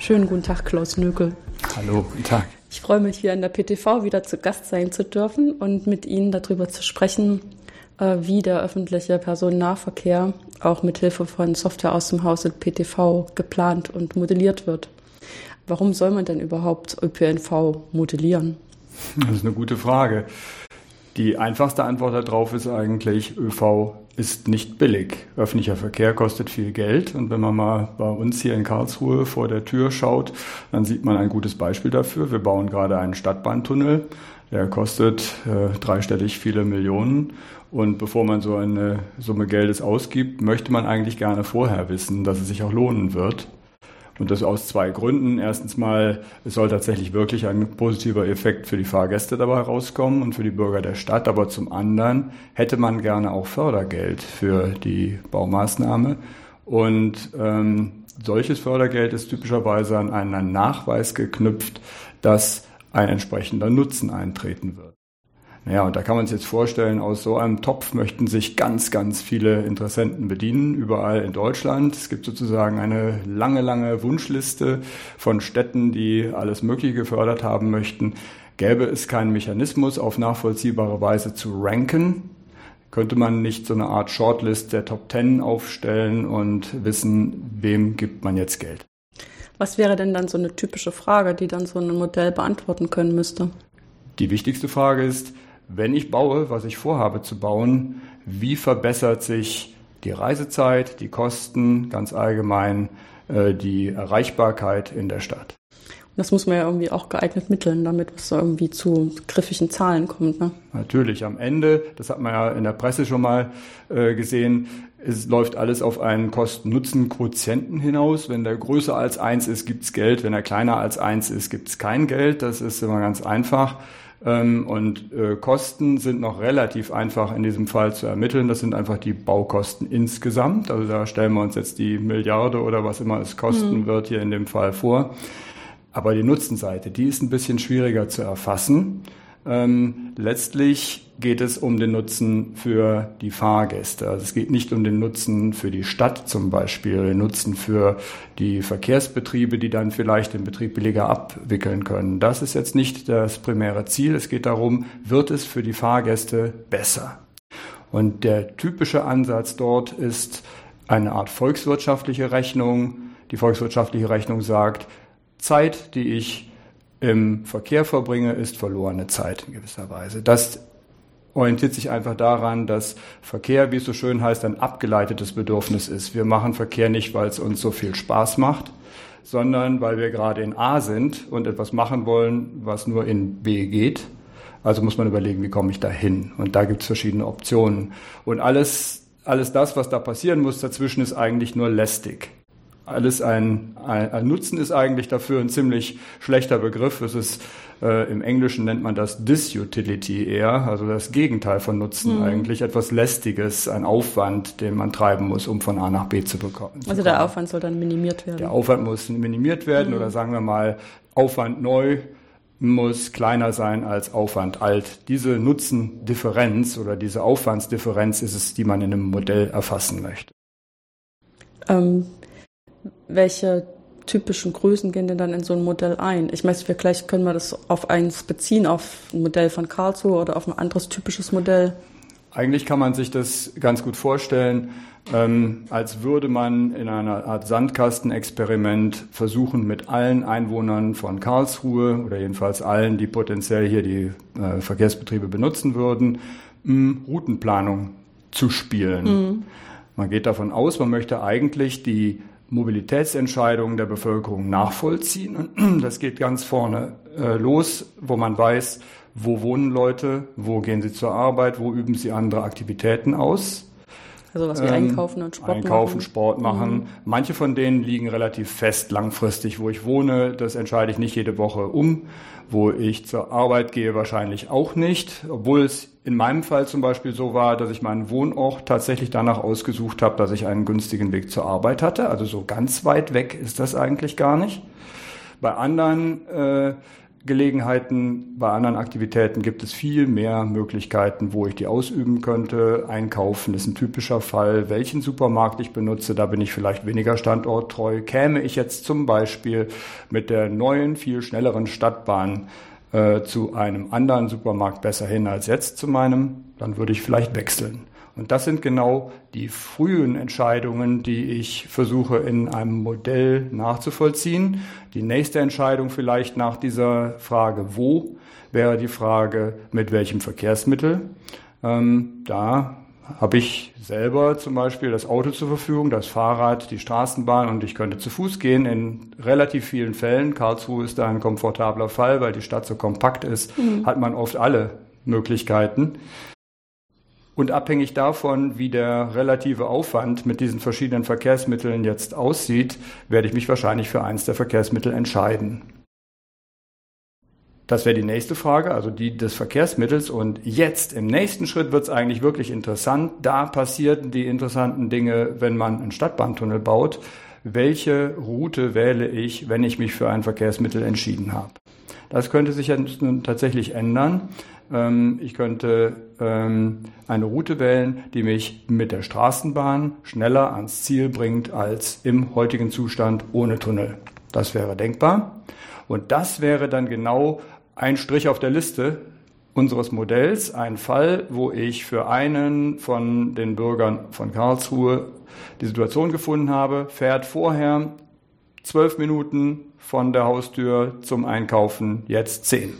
Schönen guten Tag, Klaus Nökel. Hallo, guten Tag. Ich freue mich, hier in der PTV wieder zu Gast sein zu dürfen und mit Ihnen darüber zu sprechen, äh, wie der öffentliche Personennahverkehr auch mit Hilfe von Software aus dem Hause PTV geplant und modelliert wird. Warum soll man denn überhaupt ÖPNV modellieren? Das ist eine gute Frage. Die einfachste Antwort darauf ist eigentlich, ÖV ist nicht billig. Öffentlicher Verkehr kostet viel Geld. Und wenn man mal bei uns hier in Karlsruhe vor der Tür schaut, dann sieht man ein gutes Beispiel dafür. Wir bauen gerade einen Stadtbahntunnel. Der kostet äh, dreistellig viele Millionen. Und bevor man so eine Summe Geldes ausgibt, möchte man eigentlich gerne vorher wissen, dass es sich auch lohnen wird. Und das aus zwei Gründen. Erstens mal, es soll tatsächlich wirklich ein positiver Effekt für die Fahrgäste dabei rauskommen und für die Bürger der Stadt. Aber zum anderen hätte man gerne auch Fördergeld für die Baumaßnahme. Und ähm, solches Fördergeld ist typischerweise an einen Nachweis geknüpft, dass ein entsprechender Nutzen eintreten wird. Naja, und da kann man sich jetzt vorstellen, aus so einem Topf möchten sich ganz, ganz viele Interessenten bedienen, überall in Deutschland. Es gibt sozusagen eine lange, lange Wunschliste von Städten, die alles Mögliche gefördert haben möchten. Gäbe es keinen Mechanismus, auf nachvollziehbare Weise zu ranken, könnte man nicht so eine Art Shortlist der Top Ten aufstellen und wissen, wem gibt man jetzt Geld. Was wäre denn dann so eine typische Frage, die dann so ein Modell beantworten können müsste? Die wichtigste Frage ist, wenn ich baue, was ich vorhabe zu bauen, wie verbessert sich die Reisezeit, die Kosten, ganz allgemein äh, die Erreichbarkeit in der Stadt. Das muss man ja irgendwie auch geeignet mitteln, damit es irgendwie zu griffigen Zahlen kommt. Ne? Natürlich, am Ende, das hat man ja in der Presse schon mal äh, gesehen, es läuft alles auf einen Kosten-Nutzen-Quotienten hinaus. Wenn der größer als eins ist, gibt's Geld. Wenn er kleiner als eins ist, gibt's kein Geld. Das ist immer ganz einfach. Ähm, und äh, Kosten sind noch relativ einfach in diesem Fall zu ermitteln. Das sind einfach die Baukosten insgesamt. Also da stellen wir uns jetzt die Milliarde oder was immer es kosten mhm. wird hier in dem Fall vor. Aber die Nutzenseite, die ist ein bisschen schwieriger zu erfassen. Ähm, letztlich geht es um den Nutzen für die Fahrgäste. Also es geht nicht um den Nutzen für die Stadt zum Beispiel, den Nutzen für die Verkehrsbetriebe, die dann vielleicht den Betrieb billiger abwickeln können. Das ist jetzt nicht das primäre Ziel. Es geht darum, wird es für die Fahrgäste besser? Und der typische Ansatz dort ist eine Art volkswirtschaftliche Rechnung. Die volkswirtschaftliche Rechnung sagt, Zeit, die ich im Verkehr verbringe, ist verlorene Zeit in gewisser Weise. Das orientiert sich einfach daran, dass Verkehr, wie es so schön heißt, ein abgeleitetes Bedürfnis ist. Wir machen Verkehr nicht, weil es uns so viel Spaß macht, sondern weil wir gerade in A sind und etwas machen wollen, was nur in B geht. Also muss man überlegen, wie komme ich da hin? Und da gibt es verschiedene Optionen. Und alles, alles das, was da passieren muss dazwischen, ist eigentlich nur lästig alles ein, ein, ein, Nutzen ist eigentlich dafür ein ziemlich schlechter Begriff. Es ist äh, im Englischen nennt man das Disutility eher, also das Gegenteil von Nutzen mhm. eigentlich, etwas lästiges, ein Aufwand, den man treiben muss, um von A nach B zu bekommen. Also der Aufwand soll dann minimiert werden. Der Aufwand muss minimiert werden mhm. oder sagen wir mal Aufwand neu muss kleiner sein als Aufwand alt. Diese Nutzendifferenz oder diese Aufwandsdifferenz ist es, die man in einem Modell erfassen möchte. Ähm, welche typischen Größen gehen denn dann in so ein Modell ein? Ich meine, vielleicht können wir das auf eins beziehen, auf ein Modell von Karlsruhe oder auf ein anderes typisches Modell. Eigentlich kann man sich das ganz gut vorstellen, ähm, als würde man in einer Art Sandkastenexperiment versuchen, mit allen Einwohnern von Karlsruhe oder jedenfalls allen, die potenziell hier die äh, Verkehrsbetriebe benutzen würden, mh, Routenplanung zu spielen. Mhm. Man geht davon aus, man möchte eigentlich die Mobilitätsentscheidungen der Bevölkerung nachvollziehen. Und das geht ganz vorne äh, los, wo man weiß, wo wohnen Leute, wo gehen sie zur Arbeit, wo üben sie andere Aktivitäten aus. Also was wie ähm, Einkaufen und Sport Einkaufen, machen. Sport machen. Mhm. Manche von denen liegen relativ fest langfristig, wo ich wohne. Das entscheide ich nicht jede Woche um. Wo ich zur Arbeit gehe, wahrscheinlich auch nicht. Obwohl es in meinem Fall zum Beispiel so war, dass ich meinen Wohnort tatsächlich danach ausgesucht habe, dass ich einen günstigen Weg zur Arbeit hatte. Also so ganz weit weg ist das eigentlich gar nicht. Bei anderen äh, Gelegenheiten, bei anderen Aktivitäten gibt es viel mehr Möglichkeiten, wo ich die ausüben könnte. Einkaufen ist ein typischer Fall. Welchen Supermarkt ich benutze, da bin ich vielleicht weniger standorttreu. Käme ich jetzt zum Beispiel mit der neuen, viel schnelleren Stadtbahn äh, zu einem anderen Supermarkt besser hin als jetzt zu meinem, dann würde ich vielleicht wechseln. Und das sind genau die frühen Entscheidungen, die ich versuche in einem Modell nachzuvollziehen. Die nächste Entscheidung vielleicht nach dieser Frage wo wäre die Frage mit welchem Verkehrsmittel. Ähm, da habe ich selber zum Beispiel das Auto zur Verfügung, das Fahrrad, die Straßenbahn und ich könnte zu Fuß gehen in relativ vielen Fällen. Karlsruhe ist da ein komfortabler Fall, weil die Stadt so kompakt ist, mhm. hat man oft alle Möglichkeiten. Und abhängig davon, wie der relative Aufwand mit diesen verschiedenen Verkehrsmitteln jetzt aussieht, werde ich mich wahrscheinlich für eins der Verkehrsmittel entscheiden. Das wäre die nächste Frage, also die des Verkehrsmittels. Und jetzt, im nächsten Schritt, wird es eigentlich wirklich interessant. Da passieren die interessanten Dinge, wenn man einen Stadtbahntunnel baut. Welche Route wähle ich, wenn ich mich für ein Verkehrsmittel entschieden habe? Das könnte sich jetzt tatsächlich ändern. Ähm, ich könnte ähm, eine Route wählen, die mich mit der Straßenbahn schneller ans Ziel bringt als im heutigen Zustand ohne Tunnel. Das wäre denkbar. Und das wäre dann genau ein Strich auf der Liste unseres Modells, ein Fall, wo ich für einen von den Bürgern von Karlsruhe die Situation gefunden habe, fährt vorher zwölf Minuten von der Haustür zum Einkaufen, jetzt zehn.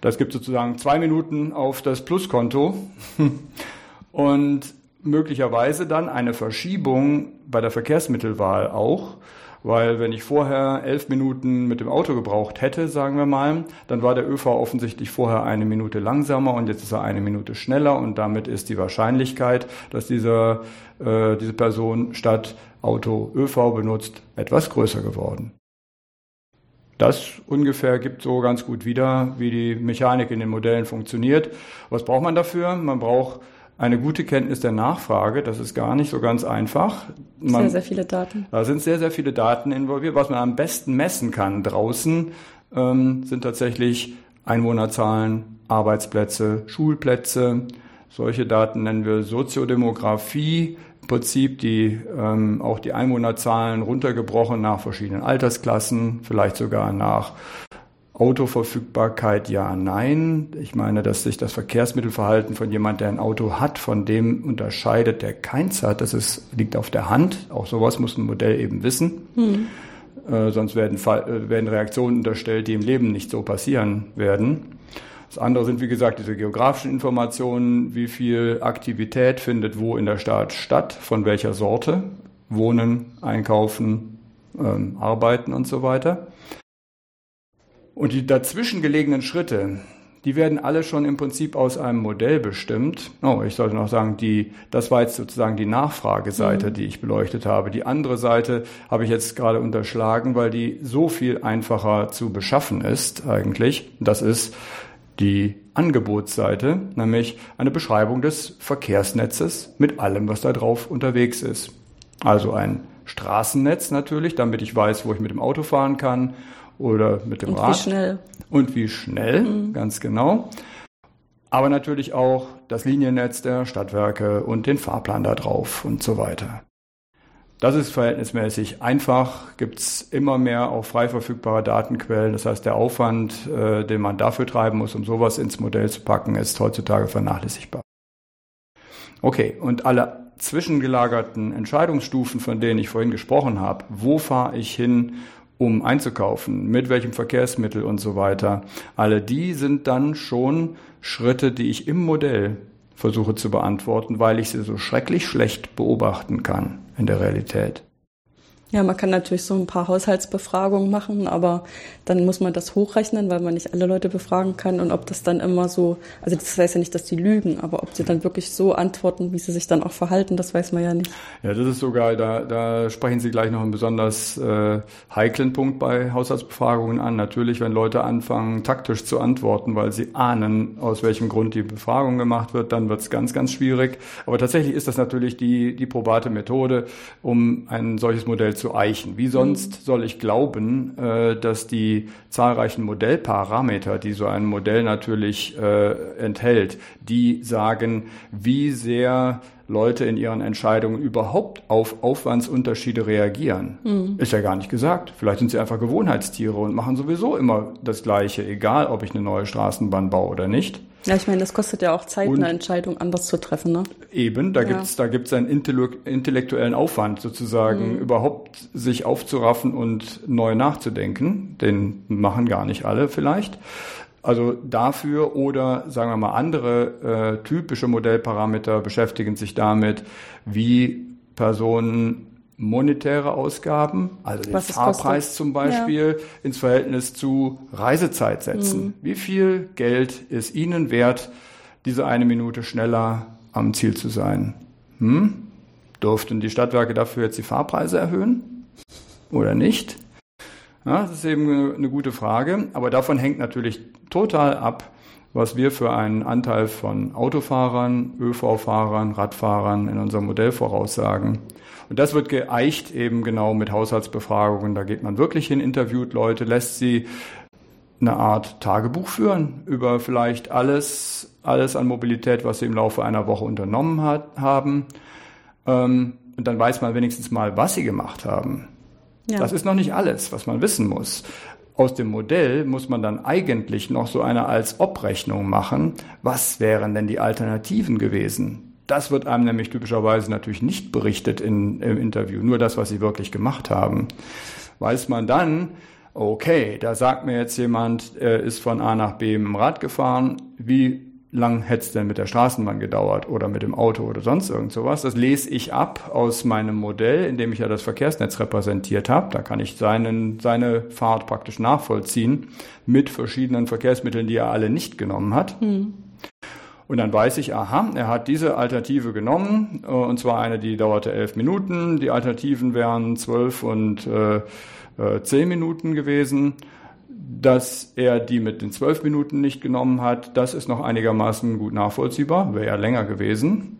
Das gibt sozusagen zwei Minuten auf das Pluskonto und möglicherweise dann eine Verschiebung bei der Verkehrsmittelwahl auch, weil wenn ich vorher elf Minuten mit dem Auto gebraucht hätte, sagen wir mal, dann war der ÖV offensichtlich vorher eine Minute langsamer und jetzt ist er eine Minute schneller und damit ist die Wahrscheinlichkeit, dass dieser, äh, diese Person statt Auto ÖV benutzt, etwas größer geworden. Das ungefähr gibt so ganz gut wieder, wie die Mechanik in den Modellen funktioniert. Was braucht man dafür? Man braucht eine gute Kenntnis der Nachfrage. Das ist gar nicht so ganz einfach. Man, sehr, sehr viele Daten. Da sind sehr, sehr viele Daten involviert. Was man am besten messen kann draußen, ähm, sind tatsächlich Einwohnerzahlen, Arbeitsplätze, Schulplätze. Solche Daten nennen wir Soziodemografie. Prinzip die ähm, auch die Einwohnerzahlen runtergebrochen nach verschiedenen Altersklassen, vielleicht sogar nach Autoverfügbarkeit ja, nein. Ich meine, dass sich das Verkehrsmittelverhalten von jemand, der ein Auto hat, von dem unterscheidet, der keins hat. Das ist, liegt auf der Hand. Auch sowas muss ein Modell eben wissen. Hm. Äh, sonst werden, äh, werden Reaktionen unterstellt, die im Leben nicht so passieren werden. Das andere sind, wie gesagt, diese geografischen Informationen, wie viel Aktivität findet wo in der Stadt statt, von welcher Sorte, Wohnen, Einkaufen, ähm, Arbeiten und so weiter. Und die dazwischen gelegenen Schritte, die werden alle schon im Prinzip aus einem Modell bestimmt. Oh, ich sollte noch sagen, die, das war jetzt sozusagen die Nachfrageseite, mhm. die ich beleuchtet habe. Die andere Seite habe ich jetzt gerade unterschlagen, weil die so viel einfacher zu beschaffen ist eigentlich. Das ist die Angebotsseite, nämlich eine Beschreibung des Verkehrsnetzes mit allem, was da drauf unterwegs ist. Also ein Straßennetz natürlich, damit ich weiß, wo ich mit dem Auto fahren kann oder mit dem Und Rad. Wie schnell. Und wie schnell, mhm. ganz genau. Aber natürlich auch das Liniennetz der Stadtwerke und den Fahrplan da drauf und so weiter. Das ist verhältnismäßig einfach, gibt es immer mehr auch frei verfügbare Datenquellen. Das heißt, der Aufwand, äh, den man dafür treiben muss, um sowas ins Modell zu packen, ist heutzutage vernachlässigbar. Okay, und alle zwischengelagerten Entscheidungsstufen, von denen ich vorhin gesprochen habe, wo fahre ich hin, um einzukaufen, mit welchem Verkehrsmittel und so weiter, alle die sind dann schon Schritte, die ich im Modell versuche zu beantworten, weil ich sie so schrecklich schlecht beobachten kann in der Realität. Ja, man kann natürlich so ein paar Haushaltsbefragungen machen, aber dann muss man das hochrechnen, weil man nicht alle Leute befragen kann und ob das dann immer so, also das weiß ja nicht, dass die lügen, aber ob sie dann wirklich so antworten, wie sie sich dann auch verhalten, das weiß man ja nicht. Ja, das ist sogar, da, da sprechen Sie gleich noch einen besonders äh, heiklen Punkt bei Haushaltsbefragungen an. Natürlich, wenn Leute anfangen, taktisch zu antworten, weil sie ahnen, aus welchem Grund die Befragung gemacht wird, dann wird es ganz, ganz schwierig. Aber tatsächlich ist das natürlich die, die probate Methode, um ein solches Modell zu eichen. Wie sonst mhm. soll ich glauben, äh, dass die zahlreichen Modellparameter, die so ein Modell natürlich äh, enthält, die sagen, wie sehr Leute in ihren Entscheidungen überhaupt auf Aufwandsunterschiede reagieren. Mhm. Ist ja gar nicht gesagt. Vielleicht sind sie einfach Gewohnheitstiere und machen sowieso immer das Gleiche, egal ob ich eine neue Straßenbahn baue oder nicht. Ja, ich meine, das kostet ja auch Zeit, und eine Entscheidung anders zu treffen. Ne? Eben, da ja. gibt's da gibt's einen intellektuellen Aufwand sozusagen, mhm. überhaupt sich aufzuraffen und neu nachzudenken. Den machen gar nicht alle vielleicht. Also dafür oder sagen wir mal andere äh, typische Modellparameter beschäftigen sich damit, wie Personen monetäre Ausgaben, also den Fahrpreis zum Beispiel, ja. ins Verhältnis zu Reisezeit setzen. Mhm. Wie viel Geld ist Ihnen wert, diese eine Minute schneller am Ziel zu sein? Hm? Durften die Stadtwerke dafür jetzt die Fahrpreise erhöhen oder nicht? Ja, das ist eben eine gute Frage, aber davon hängt natürlich total ab, was wir für einen Anteil von Autofahrern, ÖV-Fahrern, Radfahrern in unserem Modell voraussagen. Und das wird geeicht eben genau mit Haushaltsbefragungen. Da geht man wirklich hin, interviewt Leute, lässt sie eine Art Tagebuch führen über vielleicht alles, alles an Mobilität, was sie im Laufe einer Woche unternommen hat, haben. Ähm, und dann weiß man wenigstens mal, was sie gemacht haben. Ja. Das ist noch nicht alles, was man wissen muss. Aus dem Modell muss man dann eigentlich noch so eine als Obrechnung machen. Was wären denn die Alternativen gewesen? Das wird einem nämlich typischerweise natürlich nicht berichtet in, im Interview, nur das, was sie wirklich gemacht haben. Weiß man dann, okay, da sagt mir jetzt jemand, er ist von A nach B mit dem Rad gefahren, wie lang hätte es denn mit der Straßenbahn gedauert oder mit dem Auto oder sonst irgend sowas. Das lese ich ab aus meinem Modell, in dem ich ja das Verkehrsnetz repräsentiert habe. Da kann ich seinen, seine Fahrt praktisch nachvollziehen mit verschiedenen Verkehrsmitteln, die er alle nicht genommen hat. Hm. Und dann weiß ich, aha, er hat diese Alternative genommen, äh, und zwar eine, die dauerte elf Minuten. Die Alternativen wären zwölf und äh, äh, zehn Minuten gewesen. Dass er die mit den zwölf Minuten nicht genommen hat, das ist noch einigermaßen gut nachvollziehbar, wäre ja länger gewesen.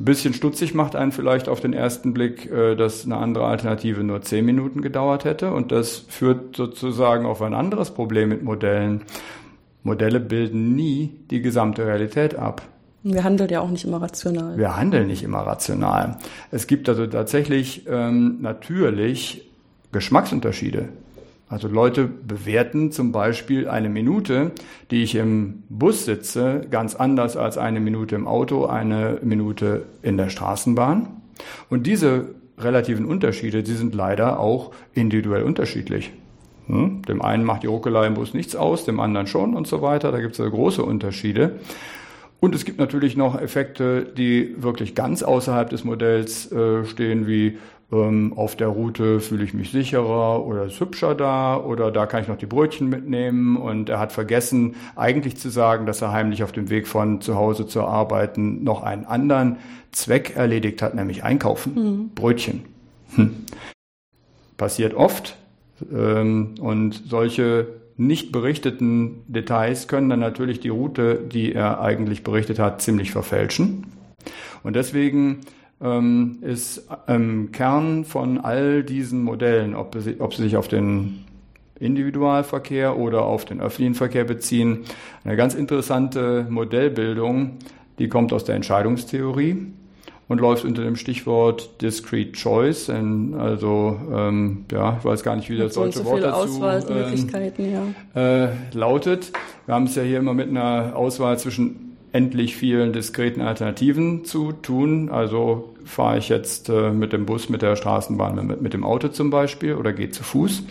Ein bisschen stutzig macht einen vielleicht auf den ersten Blick, äh, dass eine andere Alternative nur zehn Minuten gedauert hätte. Und das führt sozusagen auf ein anderes Problem mit Modellen. Modelle bilden nie die gesamte Realität ab. Wir handeln ja auch nicht immer rational. Wir handeln nicht immer rational. Es gibt also tatsächlich ähm, natürlich Geschmacksunterschiede. Also Leute bewerten zum Beispiel eine Minute, die ich im Bus sitze, ganz anders als eine Minute im Auto, eine Minute in der Straßenbahn. Und diese relativen Unterschiede, die sind leider auch individuell unterschiedlich. Hm? Dem einen macht die Ruckelei im Bus nichts aus, dem anderen schon und so weiter. Da gibt es große Unterschiede. Und es gibt natürlich noch Effekte, die wirklich ganz außerhalb des Modells äh, stehen, wie ähm, auf der Route fühle ich mich sicherer oder ist hübscher da oder da kann ich noch die Brötchen mitnehmen und er hat vergessen eigentlich zu sagen, dass er heimlich auf dem Weg von zu Hause zur Arbeiten noch einen anderen Zweck erledigt hat, nämlich einkaufen, mhm. Brötchen. Hm. Passiert oft, ähm, und solche nicht berichteten Details können dann natürlich die Route, die er eigentlich berichtet hat, ziemlich verfälschen. Und deswegen ähm, ist im Kern von all diesen Modellen, ob sie, ob sie sich auf den Individualverkehr oder auf den öffentlichen Verkehr beziehen, eine ganz interessante Modellbildung, die kommt aus der Entscheidungstheorie und läuft unter dem Stichwort Discrete Choice. Also ähm, ja, ich weiß gar nicht, wie das so deutsche so Wort dazu ähm, ja. äh, lautet. Wir haben es ja hier immer mit einer Auswahl zwischen endlich vielen diskreten Alternativen zu tun. Also fahre ich jetzt äh, mit dem Bus, mit der Straßenbahn, mit, mit dem Auto zum Beispiel oder gehe zu Fuß.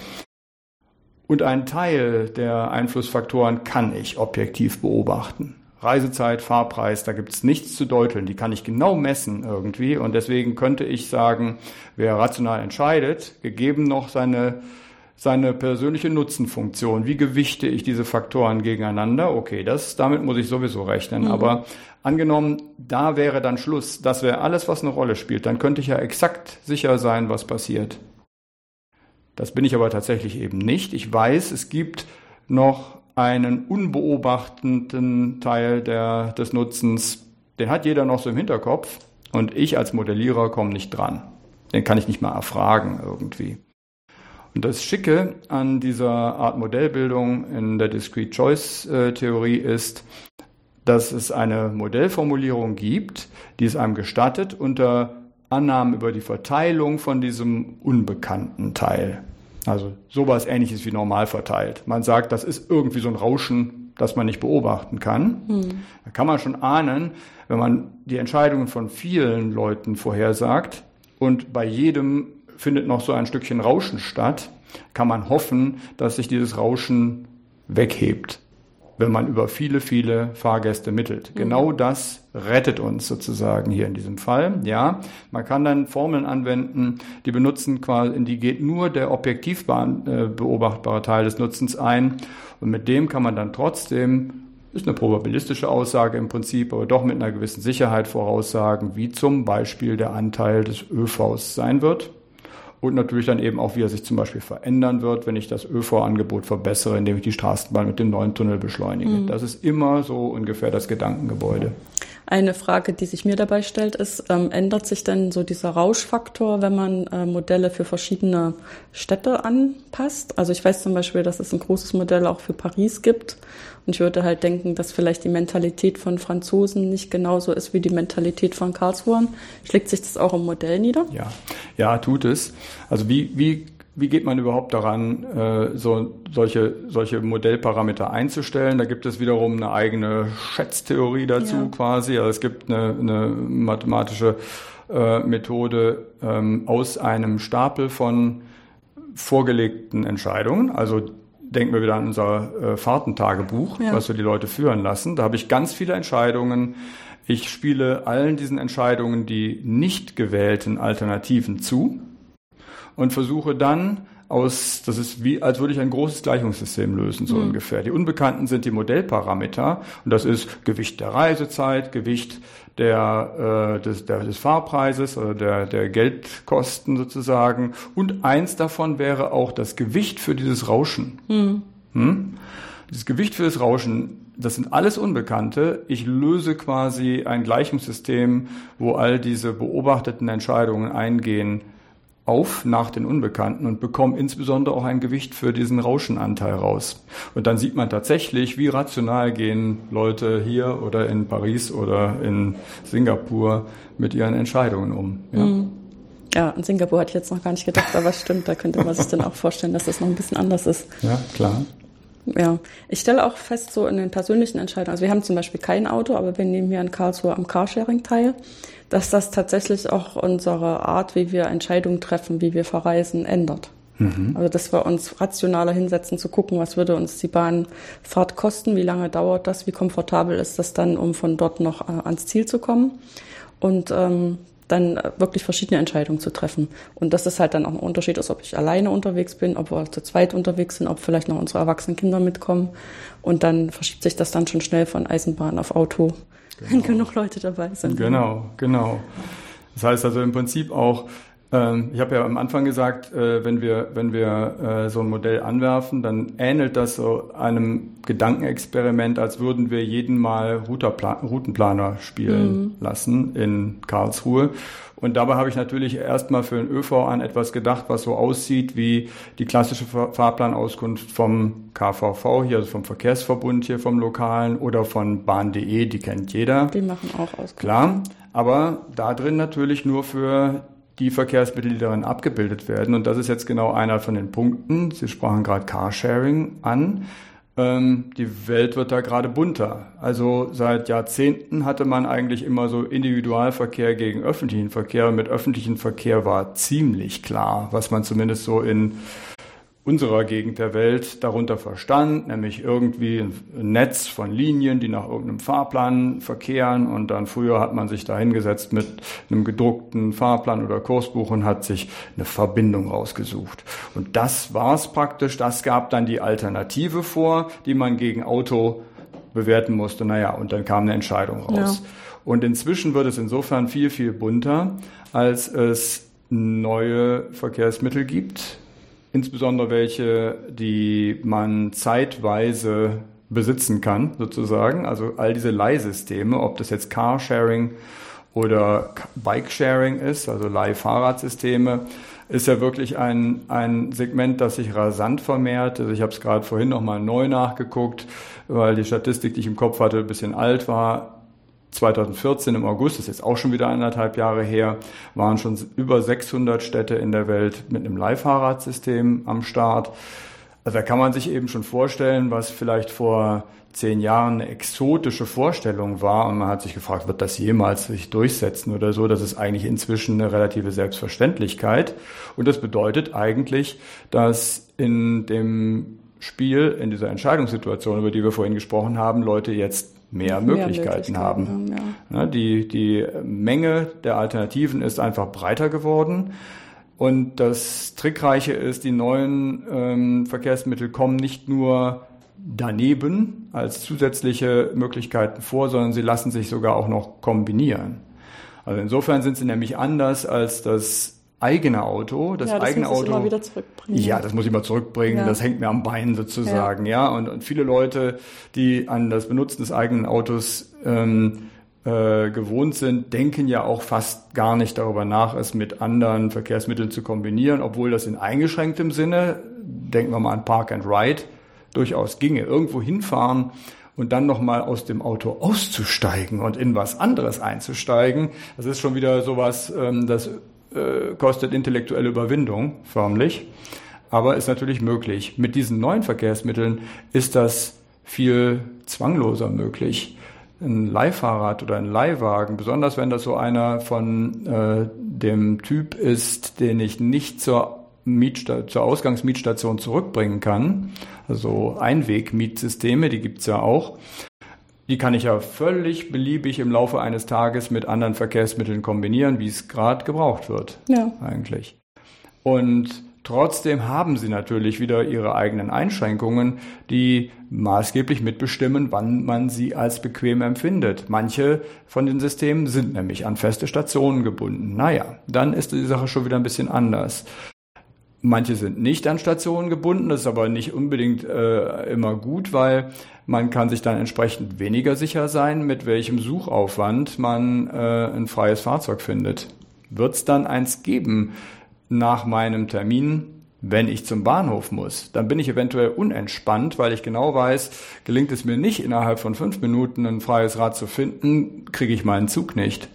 Und einen Teil der Einflussfaktoren kann ich objektiv beobachten. Reisezeit, Fahrpreis, da gibt es nichts zu deuteln. Die kann ich genau messen irgendwie. Und deswegen könnte ich sagen, wer rational entscheidet, gegeben noch seine, seine persönliche Nutzenfunktion, wie gewichte ich diese Faktoren gegeneinander? Okay, das, damit muss ich sowieso rechnen. Mhm. Aber angenommen, da wäre dann Schluss, das wäre alles, was eine Rolle spielt, dann könnte ich ja exakt sicher sein, was passiert. Das bin ich aber tatsächlich eben nicht. Ich weiß, es gibt noch einen unbeobachteten Teil der, des Nutzens, den hat jeder noch so im Hinterkopf und ich als Modellierer komme nicht dran. Den kann ich nicht mal erfragen irgendwie. Und das Schicke an dieser Art Modellbildung in der Discrete Choice äh, Theorie ist, dass es eine Modellformulierung gibt, die es einem gestattet, unter Annahmen über die Verteilung von diesem unbekannten Teil. Also sowas ähnliches wie normal verteilt. Man sagt, das ist irgendwie so ein Rauschen, das man nicht beobachten kann. Hm. Da kann man schon ahnen, wenn man die Entscheidungen von vielen Leuten vorhersagt und bei jedem findet noch so ein Stückchen Rauschen statt, kann man hoffen, dass sich dieses Rauschen weghebt wenn man über viele, viele Fahrgäste mittelt. Mhm. Genau das rettet uns sozusagen hier in diesem Fall. Ja, man kann dann Formeln anwenden, die benutzen quasi, in die geht nur der objektiv äh, beobachtbare Teil des Nutzens ein. Und mit dem kann man dann trotzdem ist eine probabilistische Aussage im Prinzip, aber doch mit einer gewissen Sicherheit voraussagen, wie zum Beispiel der Anteil des ÖVs sein wird und natürlich dann eben auch, wie er sich zum Beispiel verändern wird, wenn ich das ÖV-Angebot verbessere, indem ich die Straßenbahn mit dem neuen Tunnel beschleunige. Mhm. Das ist immer so ungefähr das Gedankengebäude. Eine Frage, die sich mir dabei stellt, ist, ähm, ändert sich denn so dieser Rauschfaktor, wenn man äh, Modelle für verschiedene Städte anpasst? Also ich weiß zum Beispiel, dass es ein großes Modell auch für Paris gibt. Und ich würde halt denken, dass vielleicht die Mentalität von Franzosen nicht genauso ist wie die Mentalität von Karlsruhe. Schlägt sich das auch im Modell nieder? Ja, ja, tut es. Also wie, wie wie geht man überhaupt daran, äh, so, solche, solche Modellparameter einzustellen? Da gibt es wiederum eine eigene Schätztheorie dazu ja. quasi. Also es gibt eine, eine mathematische äh, Methode ähm, aus einem Stapel von vorgelegten Entscheidungen. Also denken wir wieder an unser äh, Fahrtentagebuch, ja. was wir die Leute führen lassen. Da habe ich ganz viele Entscheidungen. Ich spiele allen diesen Entscheidungen die nicht gewählten Alternativen zu und versuche dann aus, das ist wie, als würde ich ein großes Gleichungssystem lösen, so mhm. ungefähr. Die Unbekannten sind die Modellparameter und das ist Gewicht der Reisezeit, Gewicht der, äh, des, der, des Fahrpreises oder der, der Geldkosten sozusagen und eins davon wäre auch das Gewicht für dieses Rauschen. Mhm. Hm? Dieses Gewicht für das Rauschen, das sind alles Unbekannte. Ich löse quasi ein Gleichungssystem, wo all diese beobachteten Entscheidungen eingehen, auf nach den Unbekannten und bekommen insbesondere auch ein Gewicht für diesen Rauschenanteil raus. Und dann sieht man tatsächlich, wie rational gehen Leute hier oder in Paris oder in Singapur mit ihren Entscheidungen um. Ja. Mhm. Ja, in Singapur hatte ich jetzt noch gar nicht gedacht, aber stimmt, da könnte man sich dann auch vorstellen, dass das noch ein bisschen anders ist. Ja, klar. Ja, ich stelle auch fest, so in den persönlichen Entscheidungen, also wir haben zum Beispiel kein Auto, aber wir nehmen hier in Karlsruhe am Carsharing teil dass das tatsächlich auch unsere Art, wie wir Entscheidungen treffen, wie wir verreisen, ändert. Mhm. Also dass wir uns rationaler hinsetzen zu gucken, was würde uns die Bahnfahrt kosten, wie lange dauert das, wie komfortabel ist das dann, um von dort noch äh, ans Ziel zu kommen und ähm, dann wirklich verschiedene Entscheidungen zu treffen. Und dass es halt dann auch ein Unterschied ist, ob ich alleine unterwegs bin, ob wir zu zweit unterwegs sind, ob vielleicht noch unsere erwachsenen Kinder mitkommen. Und dann verschiebt sich das dann schon schnell von Eisenbahn auf Auto genau. wenn genug Leute dabei sind. Genau, genau. Das heißt also im Prinzip auch, ähm, ich habe ja am Anfang gesagt, äh, wenn wir, wenn wir äh, so ein Modell anwerfen, dann ähnelt das so einem Gedankenexperiment, als würden wir jeden Mal Routenplaner spielen mhm. lassen in Karlsruhe. Und dabei habe ich natürlich erstmal für den ÖV an etwas gedacht, was so aussieht wie die klassische Fahrplanauskunft vom KVV hier, also vom Verkehrsverbund hier vom Lokalen oder von Bahn.de, die kennt jeder. Die machen auch Auskunft. Klar, aber da drin natürlich nur für die Verkehrsmittel, die darin abgebildet werden. Und das ist jetzt genau einer von den Punkten. Sie sprachen gerade Carsharing an. Ähm, die Welt wird da gerade bunter. Also seit Jahrzehnten hatte man eigentlich immer so Individualverkehr gegen öffentlichen Verkehr. Und mit öffentlichen Verkehr war ziemlich klar, was man zumindest so in unserer Gegend der Welt darunter verstand, nämlich irgendwie ein Netz von Linien, die nach irgendeinem Fahrplan verkehren und dann früher hat man sich da hingesetzt mit einem gedruckten Fahrplan oder Kursbuch und hat sich eine Verbindung rausgesucht. Und das war's praktisch, das gab dann die Alternative vor, die man gegen Auto bewerten musste. Naja, und dann kam eine Entscheidung raus. Ja. Und inzwischen wird es insofern viel, viel bunter, als es neue Verkehrsmittel gibt, insbesondere welche, die man zeitweise besitzen kann, sozusagen. Also all diese Leihsysteme, ob das jetzt Carsharing oder Bike-Sharing ist, also Leih-Fahrradsysteme, ist ja wirklich ein, ein Segment, das sich rasant vermehrt. Also ich habe es gerade vorhin nochmal neu nachgeguckt, weil die Statistik, die ich im Kopf hatte, ein bisschen alt war. 2014 im August, das ist jetzt auch schon wieder anderthalb Jahre her, waren schon über 600 Städte in der Welt mit einem Leihfahrradsystem am Start. Also da kann man sich eben schon vorstellen, was vielleicht vor zehn Jahren eine exotische Vorstellung war und man hat sich gefragt, wird das jemals sich durchsetzen oder so? Das ist eigentlich inzwischen eine relative Selbstverständlichkeit. Und das bedeutet eigentlich, dass in dem Spiel, in dieser Entscheidungssituation, über die wir vorhin gesprochen haben, Leute jetzt mehr, mehr Möglichkeiten, Möglichkeiten, haben. ja. die, die Menge der Alternativen ist einfach breiter geworden. Und das Trickreiche ist, die neuen ähm, Verkehrsmittel kommen nicht nur daneben als zusätzliche Möglichkeiten vor, sondern sie lassen sich sogar auch noch kombinieren. Also insofern sind sie nämlich anders als das eigene Auto. Das, ja, das eigene muss Auto. immer wieder zurückbringen. Ja, das muss ich mal zurückbringen. Ja. Das hängt mir am Bein sozusagen. Ja, ja? Und, und, viele Leute, die an das Benutzen des eigenen Autos ähm, äh, gewohnt sind, denken ja auch fast gar nicht darüber nach, es mit anderen Verkehrsmitteln zu kombinieren, obwohl das in eingeschränktem Sinne, denken wir mal an Park and Ride, durchaus ginge. Irgendwo hinfahren und dann nochmal aus dem Auto auszusteigen und in was anderes einzusteigen, das ist schon wieder sowas, ähm, das äh, kostet intellektuelle Überwindung, förmlich. Aber ist natürlich möglich. Mit diesen neuen Verkehrsmitteln ist das viel zwangloser möglich. Ein Leihfahrrad oder ein Leihwagen, besonders wenn das so einer von äh, dem Typ ist, den ich nicht zur, Mietsta zur Ausgangsmietstation zurückbringen kann, also Einwegmietsysteme, die gibt's ja auch, die kann ich ja völlig beliebig im Laufe eines Tages mit anderen Verkehrsmitteln kombinieren, wie es gerade gebraucht wird. Ja. Eigentlich. Und trotzdem haben sie natürlich wieder ihre eigenen Einschränkungen, die maßgeblich mitbestimmen, wann man sie als bequem empfindet. Manche von den Systemen sind nämlich an feste Stationen gebunden. Naja, dann ist die Sache schon wieder ein bisschen anders. Manche sind nicht an Stationen gebunden, das ist aber nicht unbedingt äh, immer gut, weil man kann sich dann entsprechend weniger sicher sein, mit welchem Suchaufwand man äh, ein freies Fahrzeug findet. Wird es dann eins geben nach meinem Termin, wenn ich zum Bahnhof muss? Dann bin ich eventuell unentspannt, weil ich genau weiß, gelingt es mir nicht innerhalb von fünf Minuten ein freies Rad zu finden, kriege ich meinen Zug nicht.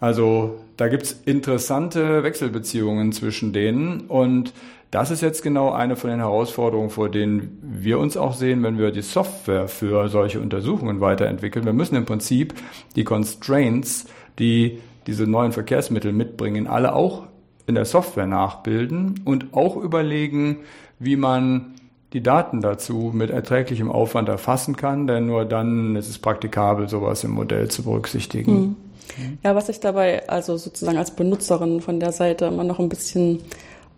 Also da gibt's interessante Wechselbeziehungen zwischen denen und das ist jetzt genau eine von den Herausforderungen, vor denen wir uns auch sehen, wenn wir die Software für solche Untersuchungen weiterentwickeln. Wir müssen im Prinzip die Constraints, die diese neuen Verkehrsmittel mitbringen, alle auch in der Software nachbilden und auch überlegen, wie man die Daten dazu mit erträglichem Aufwand erfassen kann, denn nur dann ist es praktikabel, sowas im Modell zu berücksichtigen. Hm. Ja, was ich dabei also sozusagen als Benutzerin von der Seite immer noch ein bisschen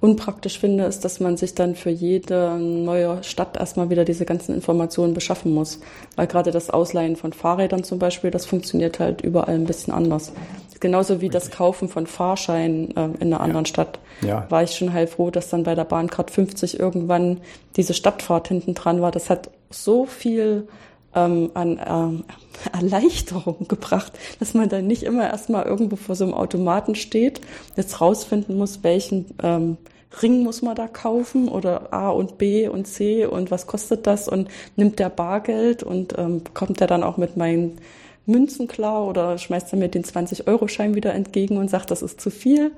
unpraktisch finde, ist, dass man sich dann für jede neue Stadt erstmal wieder diese ganzen Informationen beschaffen muss. Weil gerade das Ausleihen von Fahrrädern zum Beispiel, das funktioniert halt überall ein bisschen anders. Genauso wie das Kaufen von Fahrscheinen äh, in einer anderen ja. Stadt. Ja. War ich schon heilfroh, dass dann bei der Bahncard 50 irgendwann diese Stadtfahrt hinten dran war. Das hat so viel ähm, an ähm, Erleichterung gebracht, dass man dann nicht immer erstmal irgendwo vor so einem Automaten steht, jetzt rausfinden muss, welchen ähm, Ring muss man da kaufen oder A und B und C und was kostet das und nimmt der Bargeld und ähm, kommt der dann auch mit meinen Münzen klar oder schmeißt er mir den 20-Euro-Schein wieder entgegen und sagt, das ist zu viel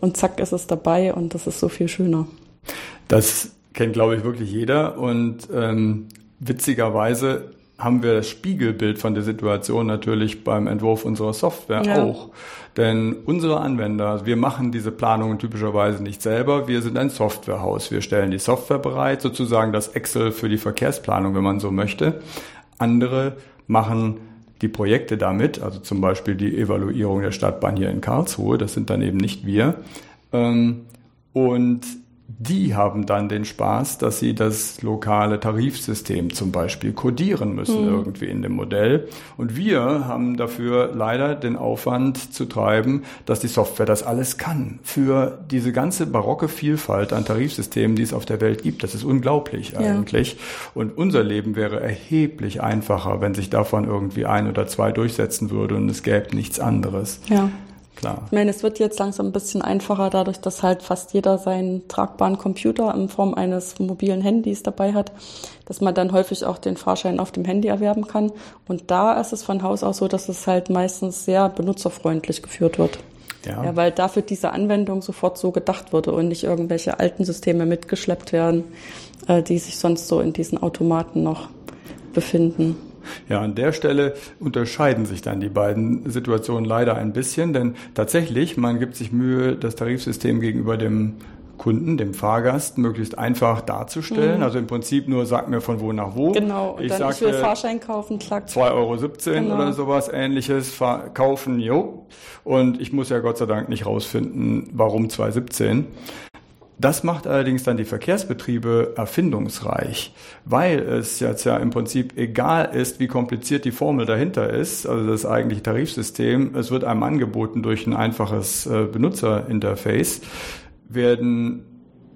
und zack ist es dabei und das ist so viel schöner. Das kennt, glaube ich, wirklich jeder und ähm, witzigerweise haben wir das Spiegelbild von der Situation natürlich beim Entwurf unserer Software ja. auch. Denn unsere Anwender, wir machen diese Planungen typischerweise nicht selber. Wir sind ein Softwarehaus. Wir stellen die Software bereit, sozusagen das Excel für die Verkehrsplanung, wenn man so möchte. Andere machen die Projekte damit, also zum Beispiel die Evaluierung der Stadtbahn hier in Karlsruhe. Das sind dann eben nicht wir. Ähm, und die haben dann den Spaß, dass sie das lokale Tarifsystem zum Beispiel kodieren müssen mhm. irgendwie in dem Modell. Und wir haben dafür leider den Aufwand zu treiben, dass die Software das alles kann. Für diese ganze barocke Vielfalt an Tarifsystemen, die es auf der Welt gibt. Das ist unglaublich ja. eigentlich. Und unser Leben wäre erheblich einfacher, wenn sich davon irgendwie ein oder zwei durchsetzen würde und es gäbe nichts anderes. Ja. Klar. Ich meine, es wird jetzt langsam ein bisschen einfacher, dadurch, dass halt fast jeder seinen tragbaren Computer in Form eines mobilen Handys dabei hat, dass man dann häufig auch den Fahrschein auf dem Handy erwerben kann. Und da ist es von Haus aus so, dass es halt meistens sehr benutzerfreundlich geführt wird. Ja. ja, weil dafür diese Anwendung sofort so gedacht wurde und nicht irgendwelche alten Systeme mitgeschleppt werden, äh, die sich sonst so in diesen Automaten noch befinden. Ja, an der Stelle unterscheiden sich dann die beiden Situationen leider ein bisschen, denn tatsächlich, man gibt sich Mühe, das Tarifsystem gegenüber dem Kunden, dem Fahrgast, möglichst einfach darzustellen. Mhm. Also im Prinzip nur sag mir von wo nach wo. Genau, und ich dann sag, ich will Fahrschein kaufen, klack. 2,17 Euro genau. oder sowas ähnliches kaufen, jo. Und ich muss ja Gott sei Dank nicht rausfinden, warum 2,17. Das macht allerdings dann die Verkehrsbetriebe erfindungsreich, weil es jetzt ja im Prinzip egal ist, wie kompliziert die Formel dahinter ist, also das eigentliche Tarifsystem. Es wird einem angeboten durch ein einfaches äh, Benutzerinterface, werden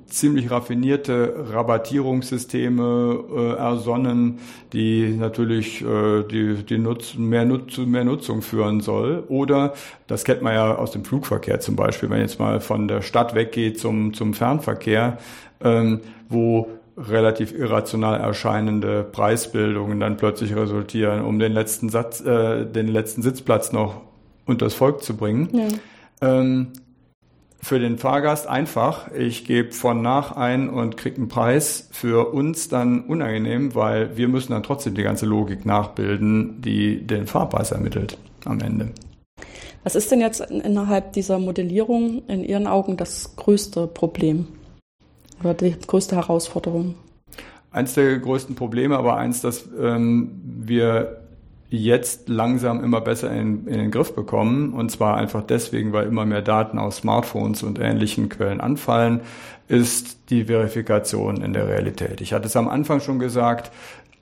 ziemlich raffinierte Rabattierungssysteme äh, ersonnen, die natürlich äh, die, die Nutz, mehr, Nutz, mehr Nutzung führen soll. Oder, das kennt man ja aus dem Flugverkehr zum Beispiel, wenn jetzt mal von der Stadt weggeht zum, zum Fernverkehr, ähm, wo relativ irrational erscheinende Preisbildungen dann plötzlich resultieren, um den letzten Satz, äh, den letzten Sitzplatz noch unters Volk zu bringen. Ja. Ähm, für den Fahrgast einfach. Ich gebe von nach ein und kriege einen Preis. Für uns dann unangenehm, weil wir müssen dann trotzdem die ganze Logik nachbilden, die den Fahrpreis ermittelt am Ende. Was ist denn jetzt innerhalb dieser Modellierung in Ihren Augen das größte Problem oder die größte Herausforderung? Eins der größten Probleme, aber eins, das ähm, wir jetzt langsam immer besser in, in, den Griff bekommen. Und zwar einfach deswegen, weil immer mehr Daten aus Smartphones und ähnlichen Quellen anfallen, ist die Verifikation in der Realität. Ich hatte es am Anfang schon gesagt,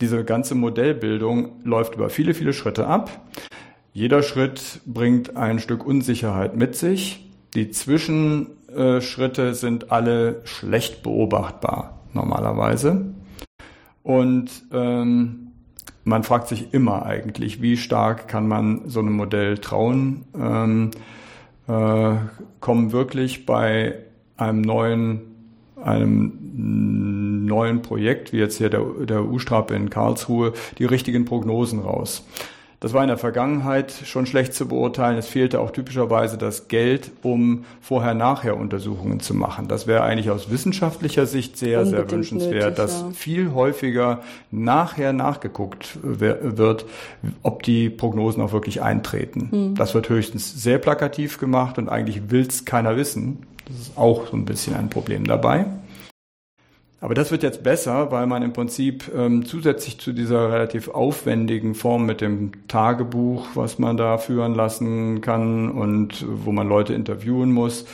diese ganze Modellbildung läuft über viele, viele Schritte ab. Jeder Schritt bringt ein Stück Unsicherheit mit sich. Die Zwischenschritte sind alle schlecht beobachtbar normalerweise. Und ähm, man fragt sich immer eigentlich, wie stark kann man so einem Modell trauen? Ähm, äh, kommen wirklich bei einem neuen, einem neuen Projekt, wie jetzt hier der, der U-Strape in Karlsruhe, die richtigen Prognosen raus? Das war in der Vergangenheit schon schlecht zu beurteilen. Es fehlte auch typischerweise das Geld, um Vorher-Nachher-Untersuchungen zu machen. Das wäre eigentlich aus wissenschaftlicher Sicht sehr, Unbedingt sehr wünschenswert, nötig, dass ja. viel häufiger nachher nachgeguckt wird, ob die Prognosen auch wirklich eintreten. Hm. Das wird höchstens sehr plakativ gemacht und eigentlich will es keiner wissen. Das ist auch so ein bisschen ein Problem dabei. Aber das wird jetzt besser, weil man im Prinzip ähm, zusätzlich zu dieser relativ aufwendigen Form mit dem Tagebuch, was man da führen lassen kann und wo man Leute interviewen muss,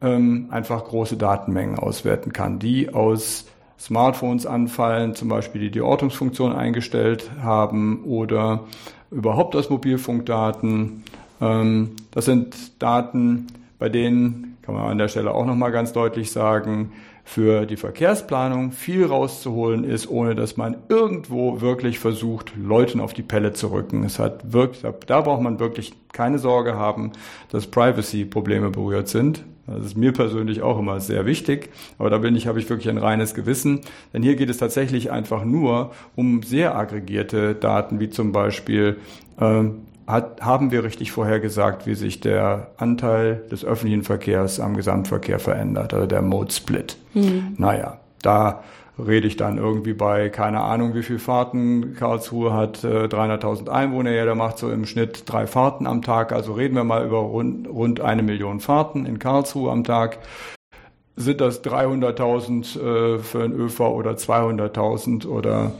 ähm, einfach große Datenmengen auswerten kann, die aus Smartphones anfallen, zum Beispiel die die Ortungsfunktion eingestellt haben oder überhaupt aus Mobilfunkdaten. Ähm, das sind Daten, bei denen kann man an der Stelle auch nochmal ganz deutlich sagen, für die Verkehrsplanung viel rauszuholen ist, ohne dass man irgendwo wirklich versucht, Leuten auf die Pelle zu rücken. Es hat wirklich, da braucht man wirklich keine Sorge haben, dass Privacy-Probleme berührt sind. Das ist mir persönlich auch immer sehr wichtig, aber da bin ich, habe ich wirklich ein reines Gewissen. Denn hier geht es tatsächlich einfach nur um sehr aggregierte Daten, wie zum Beispiel äh, hat, haben wir richtig vorhergesagt, wie sich der Anteil des öffentlichen Verkehrs am Gesamtverkehr verändert, also der Mode Split. Mhm. Naja, da rede ich dann irgendwie bei, keine Ahnung, wie viel Fahrten. Karlsruhe hat äh, 300.000 Einwohner, ja, der macht so im Schnitt drei Fahrten am Tag. Also reden wir mal über rund, rund eine Million Fahrten in Karlsruhe am Tag. Sind das 300.000 äh, für ein ÖV oder 200.000 oder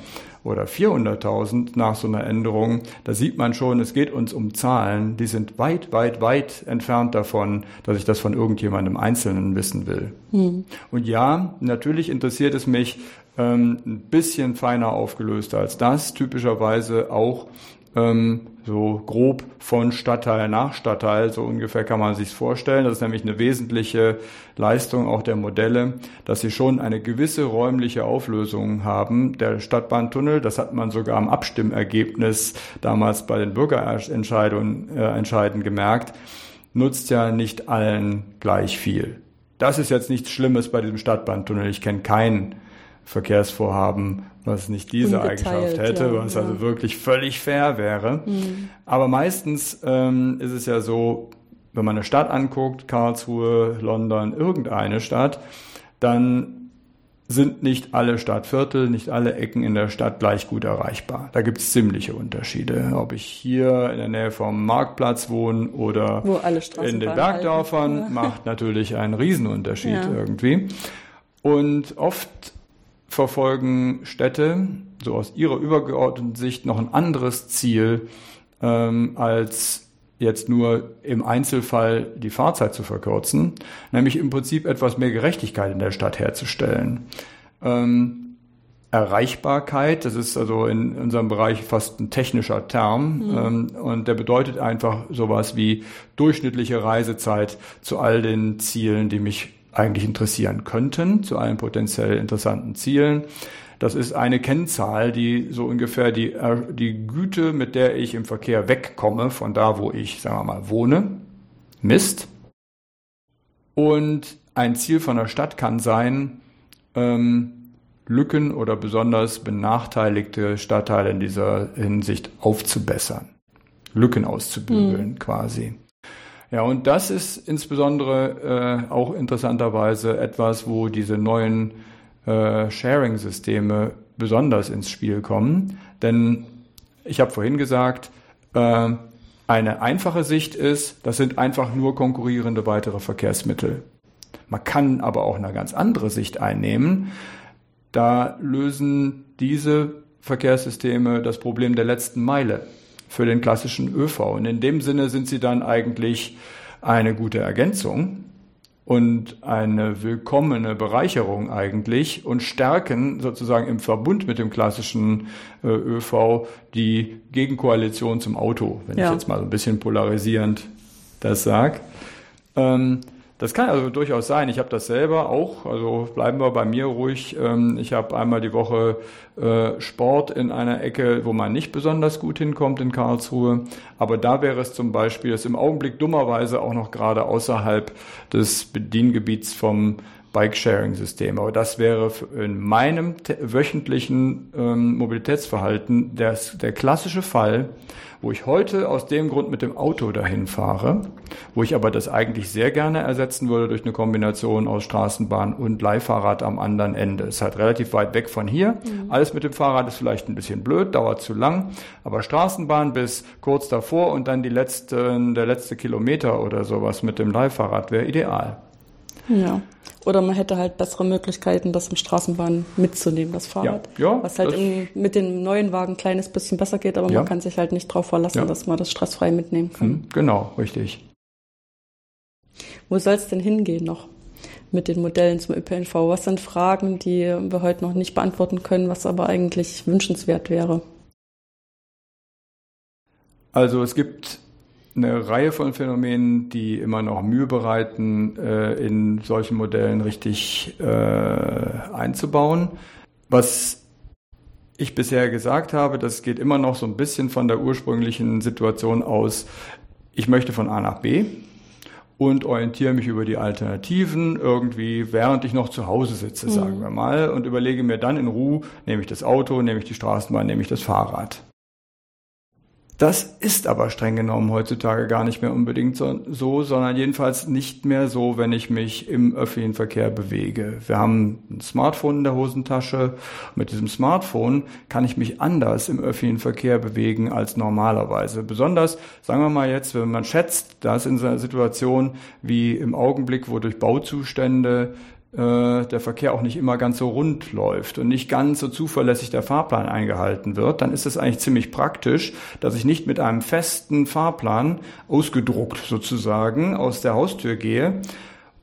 oder 400.000 nach so einer Änderung, da sieht man schon, es geht uns um Zahlen, die sind weit, weit, weit entfernt davon, dass ich das von irgendjemandem Einzelnen wissen will. Mhm. Und ja, natürlich interessiert es mich ähm, ein bisschen feiner aufgelöst als das, typischerweise auch ähm, so grob von Stadtteil nach Stadtteil, so ungefähr kann man sich vorstellen. Das ist nämlich eine wesentliche Leistung auch der Modelle, dass sie schon eine gewisse räumliche Auflösung haben. Der Stadtbahntunnel, das hat man sogar am Abstimmergebnis damals bei den Bürgerentscheidungen äh, entscheidend gemerkt, nutzt ja nicht allen gleich viel. Das ist jetzt nichts Schlimmes bei diesem Stadtbahntunnel. Ich kenne keinen Verkehrsvorhaben, was nicht diese Eigenschaft hätte, ja, was ja. also wirklich völlig fair wäre. Mhm. Aber meistens ähm, ist es ja so, wenn man eine Stadt anguckt, Karlsruhe, London, irgendeine Stadt, dann sind nicht alle Stadtviertel, nicht alle Ecken in der Stadt gleich gut erreichbar. Da gibt es ziemliche Unterschiede. Ob ich hier in der Nähe vom Marktplatz wohne oder in den Bergdörfern, halten. macht natürlich einen Riesenunterschied ja. irgendwie. Und oft verfolgen Städte so aus ihrer übergeordneten Sicht noch ein anderes Ziel ähm, als jetzt nur im Einzelfall die Fahrzeit zu verkürzen, nämlich im Prinzip etwas mehr Gerechtigkeit in der Stadt herzustellen. Ähm, Erreichbarkeit, das ist also in unserem Bereich fast ein technischer Term mhm. ähm, und der bedeutet einfach sowas wie durchschnittliche Reisezeit zu all den Zielen, die mich eigentlich interessieren könnten, zu allen potenziell interessanten Zielen. Das ist eine Kennzahl, die so ungefähr die, äh, die Güte, mit der ich im Verkehr wegkomme, von da, wo ich, sagen wir mal, wohne, misst. Und ein Ziel von der Stadt kann sein, ähm, Lücken oder besonders benachteiligte Stadtteile in dieser Hinsicht aufzubessern. Lücken auszubügeln mhm. quasi. Ja, und das ist insbesondere äh, auch interessanterweise etwas, wo diese neuen äh, Sharing-Systeme besonders ins Spiel kommen. Denn ich habe vorhin gesagt, äh, eine einfache Sicht ist, das sind einfach nur konkurrierende weitere Verkehrsmittel. Man kann aber auch eine ganz andere Sicht einnehmen. Da lösen diese Verkehrssysteme das Problem der letzten Meile für den klassischen ÖV. Und in dem Sinne sind sie dann eigentlich eine gute Ergänzung und eine willkommene Bereicherung eigentlich und stärken sozusagen im Verbund mit dem klassischen äh, ÖV die Gegenkoalition zum Auto, wenn ja. ich jetzt mal so ein bisschen polarisierend das sage. Ähm, das kann also durchaus sein. Ich habe das selber auch. Also bleiben wir bei mir ruhig. Ähm, ich habe einmal die Woche äh, Sport in einer Ecke, wo man nicht besonders gut hinkommt in Karlsruhe. Aber da wäre es zum Beispiel, das im Augenblick dummerweise auch noch gerade außerhalb des Bediengebiets vom Bike-Sharing-System. Aber das wäre in meinem wöchentlichen ähm, Mobilitätsverhalten der, der klassische Fall, wo ich heute aus dem Grund mit dem Auto dahin fahre, wo ich aber das eigentlich sehr gerne ersetzen würde durch eine Kombination aus Straßenbahn und Leihfahrrad am anderen Ende. Es ist halt relativ weit weg von hier. Mhm. Alles mit dem Fahrrad ist vielleicht ein bisschen blöd, dauert zu lang, aber Straßenbahn bis kurz davor und dann die letzte, der letzte Kilometer oder sowas mit dem Leihfahrrad wäre ideal. Ja. Oder man hätte halt bessere Möglichkeiten, das im Straßenbahn mitzunehmen, das Fahrrad. Ja, ja, Was halt im, mit den neuen Wagen ein kleines bisschen besser geht, aber ja. man kann sich halt nicht darauf verlassen, ja. dass man das stressfrei mitnehmen kann. Hm, genau, richtig. Wo soll es denn hingehen noch mit den Modellen zum ÖPNV? Was sind Fragen, die wir heute noch nicht beantworten können, was aber eigentlich wünschenswert wäre? Also es gibt eine Reihe von Phänomenen, die immer noch Mühe bereiten, äh, in solchen Modellen richtig äh, einzubauen. Was ich bisher gesagt habe, das geht immer noch so ein bisschen von der ursprünglichen Situation aus, ich möchte von A nach B und orientiere mich über die Alternativen irgendwie, während ich noch zu Hause sitze, mhm. sagen wir mal, und überlege mir dann in Ruhe, nehme ich das Auto, nehme ich die Straßenbahn, nehme ich das Fahrrad. Das ist aber streng genommen heutzutage gar nicht mehr unbedingt so, sondern jedenfalls nicht mehr so, wenn ich mich im öffentlichen Verkehr bewege. Wir haben ein Smartphone in der Hosentasche. Mit diesem Smartphone kann ich mich anders im öffentlichen Verkehr bewegen als normalerweise. Besonders, sagen wir mal jetzt, wenn man schätzt, dass in so einer Situation wie im Augenblick, wo durch Bauzustände der Verkehr auch nicht immer ganz so rund läuft und nicht ganz so zuverlässig der Fahrplan eingehalten wird, dann ist es eigentlich ziemlich praktisch, dass ich nicht mit einem festen Fahrplan ausgedruckt sozusagen aus der Haustür gehe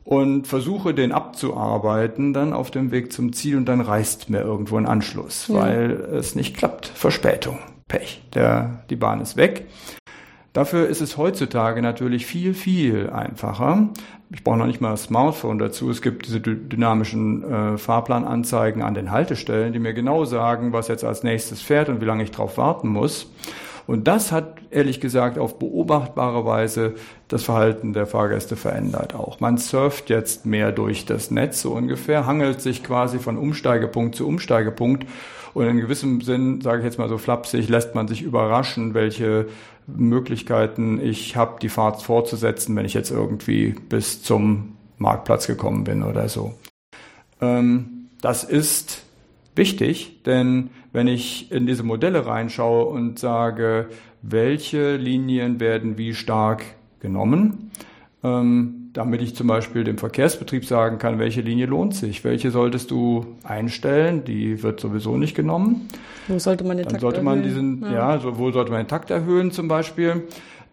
und versuche den abzuarbeiten dann auf dem Weg zum Ziel und dann reißt mir irgendwo ein Anschluss, ja. weil es nicht klappt. Verspätung, Pech. Der, die Bahn ist weg. Dafür ist es heutzutage natürlich viel, viel einfacher. Ich brauche noch nicht mal ein Smartphone dazu. Es gibt diese dynamischen äh, Fahrplananzeigen an den Haltestellen, die mir genau sagen, was jetzt als nächstes fährt und wie lange ich drauf warten muss. Und das hat ehrlich gesagt auf beobachtbare Weise das Verhalten der Fahrgäste verändert auch. Man surft jetzt mehr durch das Netz so ungefähr, hangelt sich quasi von Umsteigepunkt zu Umsteigepunkt und in gewissem Sinn, sage ich jetzt mal so flapsig, lässt man sich überraschen, welche Möglichkeiten ich habe, die Fahrt fortzusetzen, wenn ich jetzt irgendwie bis zum Marktplatz gekommen bin oder so. Ähm, das ist wichtig, denn wenn ich in diese Modelle reinschaue und sage, welche Linien werden wie stark genommen, ähm, damit ich zum Beispiel dem Verkehrsbetrieb sagen kann, welche Linie lohnt sich, welche solltest du einstellen, die wird sowieso nicht genommen. Wo sollte man den Dann Takt sollte man erhöhen? diesen, ja, so, wo sollte man den Takt erhöhen zum Beispiel?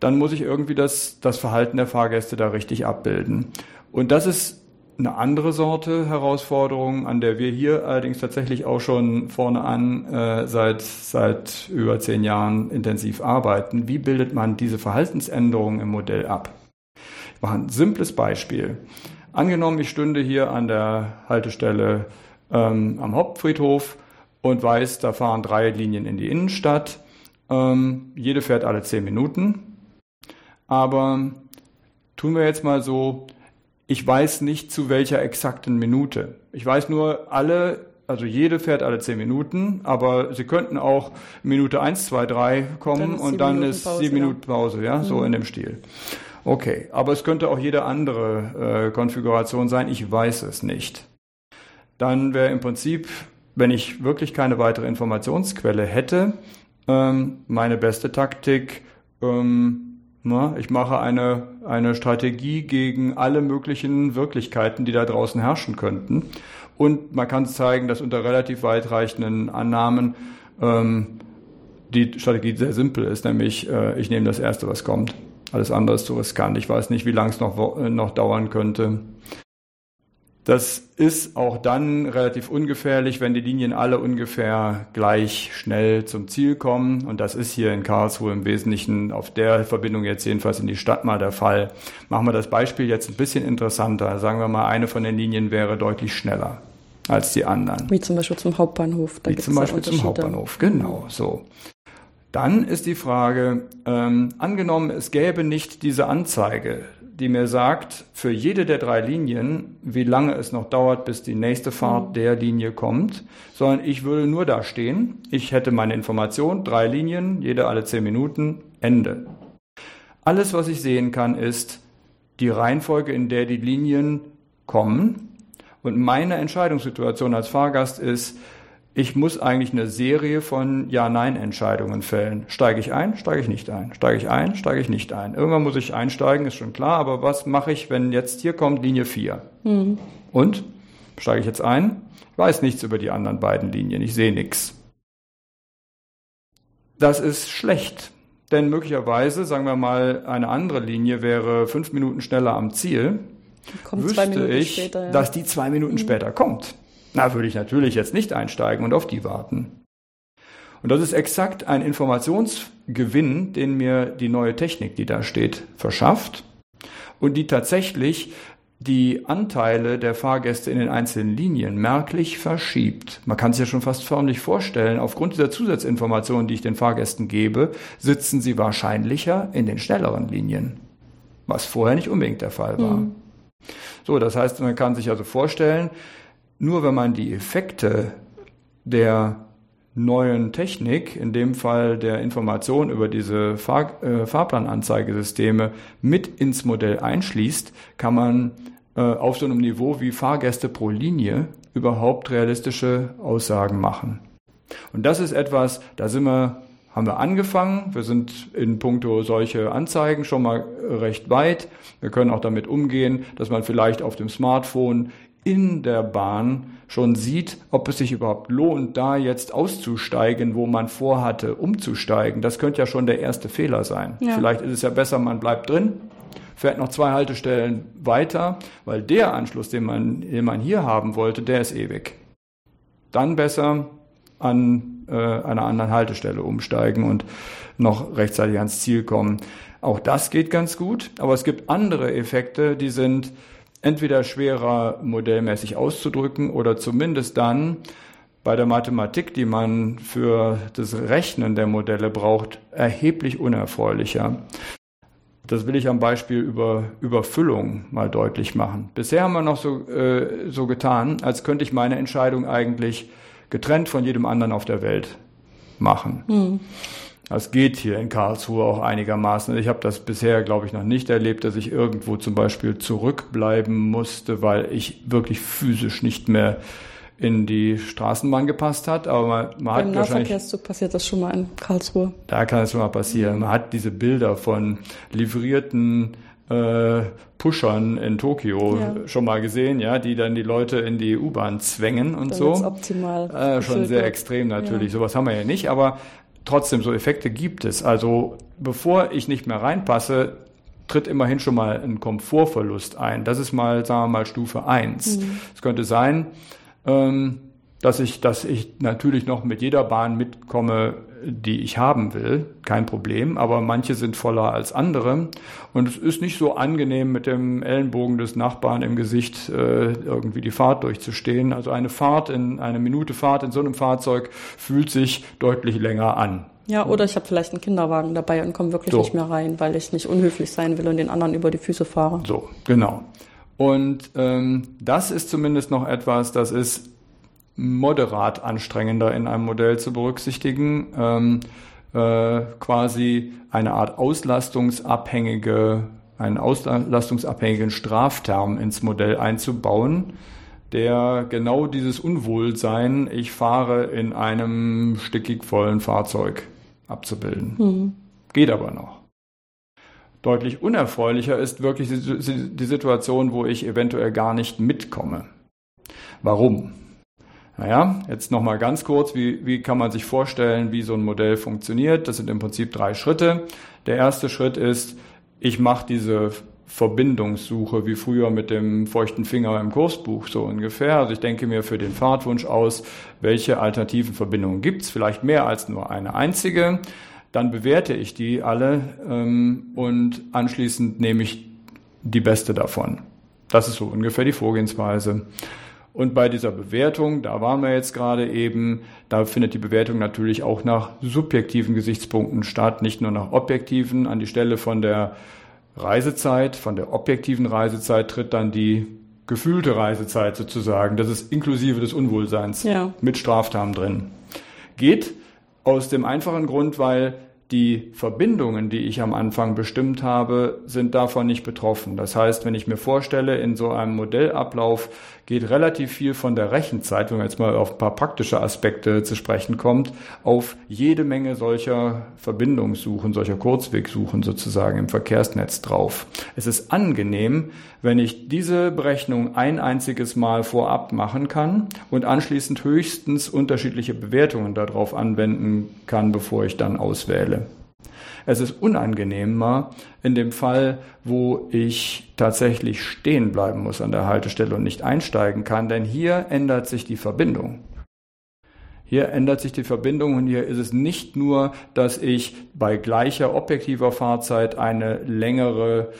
Dann muss ich irgendwie das, das Verhalten der Fahrgäste da richtig abbilden. Und das ist eine andere Sorte Herausforderung, an der wir hier allerdings tatsächlich auch schon vorne an äh, seit, seit über zehn Jahren intensiv arbeiten. Wie bildet man diese Verhaltensänderungen im Modell ab? Mache ein simples Beispiel. Angenommen, ich stünde hier an der Haltestelle ähm, am Hauptfriedhof und weiß, da fahren drei Linien in die Innenstadt. Ähm, jede fährt alle zehn Minuten. Aber tun wir jetzt mal so, ich weiß nicht zu welcher exakten Minute. Ich weiß nur, alle, also jede fährt alle zehn Minuten, aber sie könnten auch Minute eins, zwei, drei kommen dann und dann Minuten ist sieben ja. Minuten Pause, ja, mhm. so in dem Stil. Okay, aber es könnte auch jede andere äh, Konfiguration sein, ich weiß es nicht. Dann wäre im Prinzip, wenn ich wirklich keine weitere Informationsquelle hätte, ähm, meine beste Taktik, ähm, na, ich mache eine, eine Strategie gegen alle möglichen Wirklichkeiten, die da draußen herrschen könnten. Und man kann zeigen, dass unter relativ weitreichenden Annahmen ähm, die Strategie sehr simpel ist, nämlich äh, ich nehme das Erste, was kommt. Alles andere ist zu riskant. Ich weiß nicht, wie lange es noch, äh, noch dauern könnte. Das ist auch dann relativ ungefährlich, wenn die Linien alle ungefähr gleich schnell zum Ziel kommen. Und das ist hier in Karlsruhe im Wesentlichen auf der Verbindung jetzt jedenfalls in die Stadt mal der Fall. Machen wir das Beispiel jetzt ein bisschen interessanter. Sagen wir mal, eine von den Linien wäre deutlich schneller als die anderen. Wie zum Beispiel zum Hauptbahnhof. Da Wie zum Beispiel zum Hauptbahnhof, genau, so. Dann ist die Frage, ähm, angenommen, es gäbe nicht diese Anzeige, die mir sagt, für jede der drei Linien, wie lange es noch dauert, bis die nächste Fahrt mhm. der Linie kommt, sondern ich würde nur da stehen, ich hätte meine Information, drei Linien, jede alle zehn Minuten, Ende. Alles, was ich sehen kann, ist die Reihenfolge, in der die Linien kommen. Und meine Entscheidungssituation als Fahrgast ist, ich muss eigentlich eine Serie von Ja-Nein-Entscheidungen fällen. Steige ich ein, steige ich nicht ein. Steige ich ein, steige ich nicht ein. Irgendwann muss ich einsteigen, ist schon klar, aber was mache ich, wenn jetzt hier kommt Linie 4? Mhm. Und? Steige ich jetzt ein? Ich weiß nichts über die anderen beiden Linien, ich sehe nichts. Das ist schlecht, denn möglicherweise, sagen wir mal, eine andere Linie wäre fünf Minuten schneller am Ziel. Kommt wüsste ich, später, ja. dass die zwei Minuten mhm. später kommt. Na, würde ich natürlich jetzt nicht einsteigen und auf die warten. Und das ist exakt ein Informationsgewinn, den mir die neue Technik, die da steht, verschafft und die tatsächlich die Anteile der Fahrgäste in den einzelnen Linien merklich verschiebt. Man kann sich ja schon fast förmlich vorstellen, aufgrund dieser Zusatzinformationen, die ich den Fahrgästen gebe, sitzen sie wahrscheinlicher in den schnelleren Linien, was vorher nicht unbedingt der Fall war. Mhm. So, das heißt, man kann sich also vorstellen, nur wenn man die Effekte der neuen Technik, in dem Fall der Information über diese Fahr äh, Fahrplananzeigesysteme, mit ins Modell einschließt, kann man äh, auf so einem Niveau wie Fahrgäste pro Linie überhaupt realistische Aussagen machen. Und das ist etwas, da sind wir haben wir angefangen. Wir sind in puncto solche Anzeigen schon mal recht weit. Wir können auch damit umgehen, dass man vielleicht auf dem Smartphone in der Bahn schon sieht, ob es sich überhaupt lohnt, da jetzt auszusteigen, wo man vorhatte, umzusteigen. Das könnte ja schon der erste Fehler sein. Ja. Vielleicht ist es ja besser, man bleibt drin, fährt noch zwei Haltestellen weiter, weil der Anschluss, den man, den man hier haben wollte, der ist ewig. Dann besser an äh, einer anderen Haltestelle umsteigen und noch rechtzeitig ans Ziel kommen. Auch das geht ganz gut, aber es gibt andere Effekte, die sind entweder schwerer modellmäßig auszudrücken oder zumindest dann bei der Mathematik, die man für das Rechnen der Modelle braucht, erheblich unerfreulicher. Das will ich am Beispiel über Überfüllung mal deutlich machen. Bisher haben wir noch so, äh, so getan, als könnte ich meine Entscheidung eigentlich getrennt von jedem anderen auf der Welt machen. Mhm. Das geht hier in Karlsruhe auch einigermaßen. Ich habe das bisher, glaube ich, noch nicht erlebt, dass ich irgendwo zum Beispiel zurückbleiben musste, weil ich wirklich physisch nicht mehr in die Straßenbahn gepasst hat. Aber man, man hat Beim Nahverkehrszug passiert das schon mal in Karlsruhe. Da kann es schon mal passieren. Man hat diese Bilder von livrierten äh, Pushern in Tokio ja. schon mal gesehen, ja, die dann die Leute in die U-Bahn zwängen und so. Optimal. Äh, schon sehr extrem natürlich. Ja. Sowas haben wir ja nicht, aber trotzdem, so Effekte gibt es. Also bevor ich nicht mehr reinpasse, tritt immerhin schon mal ein Komfortverlust ein. Das ist mal, sagen wir mal, Stufe eins. Mhm. Es könnte sein, ähm, dass ich, dass ich natürlich noch mit jeder Bahn mitkomme, die ich haben will, kein Problem, aber manche sind voller als andere und es ist nicht so angenehm mit dem Ellenbogen des Nachbarn im Gesicht äh, irgendwie die Fahrt durchzustehen. Also eine Fahrt in eine Minute Fahrt in so einem Fahrzeug fühlt sich deutlich länger an. Ja, oder ich habe vielleicht einen Kinderwagen dabei und komme wirklich so. nicht mehr rein, weil ich nicht unhöflich sein will und den anderen über die Füße fahre. So, genau. Und ähm, das ist zumindest noch etwas, das ist moderat anstrengender in einem Modell zu berücksichtigen, ähm, äh, quasi eine Art auslastungsabhängige, einen auslastungsabhängigen Strafterm ins Modell einzubauen, der genau dieses Unwohlsein, ich fahre in einem stickig vollen Fahrzeug abzubilden. Mhm. Geht aber noch. Deutlich unerfreulicher ist wirklich die Situation, wo ich eventuell gar nicht mitkomme. Warum? Naja, jetzt nochmal ganz kurz, wie, wie kann man sich vorstellen, wie so ein Modell funktioniert? Das sind im Prinzip drei Schritte. Der erste Schritt ist, ich mache diese Verbindungssuche wie früher mit dem feuchten Finger im Kursbuch so ungefähr. Also ich denke mir für den Fahrtwunsch aus, welche alternativen Verbindungen gibt's, vielleicht mehr als nur eine einzige. Dann bewerte ich die alle ähm, und anschließend nehme ich die beste davon. Das ist so ungefähr die Vorgehensweise. Und bei dieser Bewertung, da waren wir jetzt gerade eben, da findet die Bewertung natürlich auch nach subjektiven Gesichtspunkten statt, nicht nur nach objektiven. An die Stelle von der Reisezeit, von der objektiven Reisezeit tritt dann die gefühlte Reisezeit sozusagen. Das ist inklusive des Unwohlseins ja. mit Straftaten drin. Geht aus dem einfachen Grund, weil die Verbindungen, die ich am Anfang bestimmt habe, sind davon nicht betroffen. Das heißt, wenn ich mir vorstelle, in so einem Modellablauf geht relativ viel von der Rechenzeit, wenn man jetzt mal auf ein paar praktische Aspekte zu sprechen kommt, auf jede Menge solcher Verbindungssuchen, solcher Kurzwegsuchen sozusagen im Verkehrsnetz drauf. Es ist angenehm, wenn ich diese Berechnung ein einziges Mal vorab machen kann und anschließend höchstens unterschiedliche Bewertungen darauf anwenden kann, bevor ich dann auswähle. Es ist unangenehmer in dem Fall, wo ich tatsächlich stehen bleiben muss an der Haltestelle und nicht einsteigen kann, denn hier ändert sich die Verbindung. Hier ändert sich die Verbindung und hier ist es nicht nur, dass ich bei gleicher objektiver Fahrzeit eine längere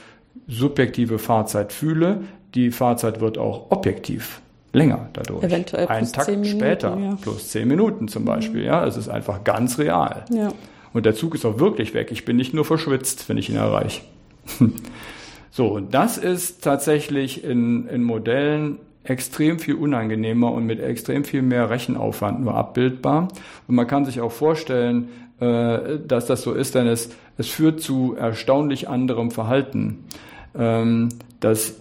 subjektive Fahrzeit fühle, die Fahrzeit wird auch objektiv länger dadurch. Eventuell plus Ein Takt Minuten, später, ja. plus zehn Minuten zum Beispiel. Mhm. Ja, es ist einfach ganz real. Ja. Und der Zug ist auch wirklich weg. Ich bin nicht nur verschwitzt, wenn ich ihn erreiche. so, das ist tatsächlich in, in Modellen extrem viel unangenehmer und mit extrem viel mehr Rechenaufwand nur abbildbar. Und man kann sich auch vorstellen, äh, dass das so ist, denn es, es führt zu erstaunlich anderem Verhalten. Ähm, dass